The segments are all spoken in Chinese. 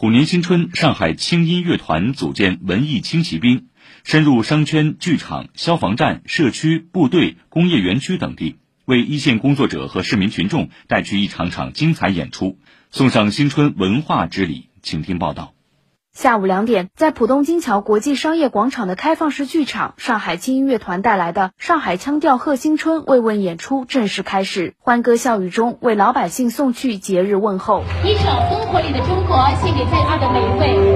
虎年新春，上海轻音乐团组建文艺轻骑兵，深入商圈、剧场、消防站、社区、部队、工业园区等地，为一线工作者和市民群众带去一场场精彩演出，送上新春文化之礼。请听报道。下午两点，在浦东金桥国际商业广场的开放式剧场，上海轻音乐团带来的上海腔调贺新春慰问演出正式开始，欢歌笑语中为老百姓送去节日问候。一首烽火里的中国，献给在座的每一位。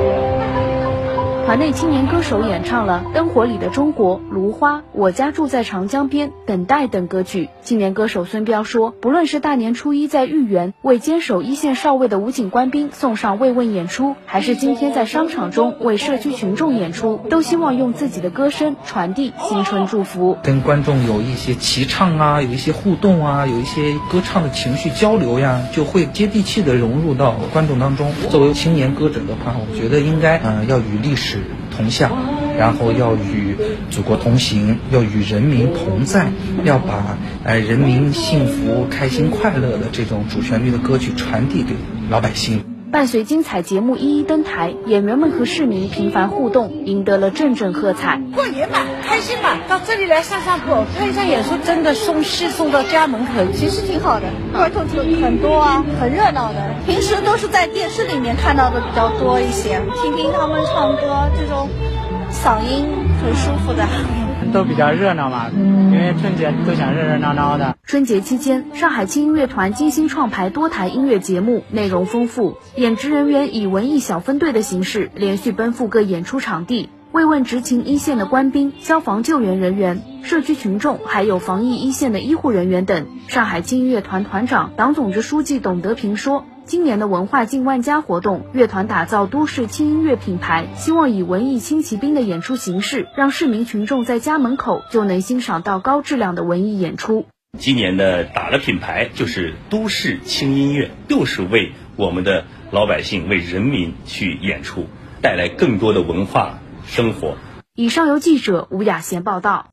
团内青年歌手演唱了《灯火里的中国》《芦花》《我家住在长江边》《等待》等歌曲。青年歌手孙彪说：“不论是大年初一在豫园为坚守一线哨位的武警官兵送上慰问演出，还是今天在商场中为社区群众演出，都希望用自己的歌声传递新春祝福，跟观众有一些齐唱啊，有一些互动啊，有一些歌唱的情绪交流呀，就会接地气的融入到观众当中。作为青年歌者的话，我觉得应该嗯要与历史。”同向，然后要与祖国同行，要与人民同在，要把呃人民幸福、开心、快乐的这种主旋律的歌曲传递给老百姓。伴随精彩节目一一登台，演员们和市民频繁互动，赢得了阵阵喝彩。过年嘛，开心嘛，到这里来散散步，看一下演出，真的送戏送到家门口，其实挺好的。观众很多啊，很热闹的。平时都是在电视里面看到的比较多一些，听听他们唱歌，这种嗓音很舒服的。都比较热闹嘛，因为春节都想热热闹闹的。春节期间，上海轻音乐团精心创排多台音乐节目，内容丰富。演职人员以文艺小分队的形式，连续奔赴各演出场地，慰问执勤一线的官兵、消防救援人员、社区群众，还有防疫一线的医护人员等。上海轻音乐团团长、党总支书记董德平说。今年的文化进万家活动，乐团打造都市轻音乐品牌，希望以文艺轻骑兵的演出形式，让市民群众在家门口就能欣赏到高质量的文艺演出。今年的打了品牌，就是都市轻音乐，就是为我们的老百姓、为人民去演出，带来更多的文化生活。以上由记者吴雅贤报道。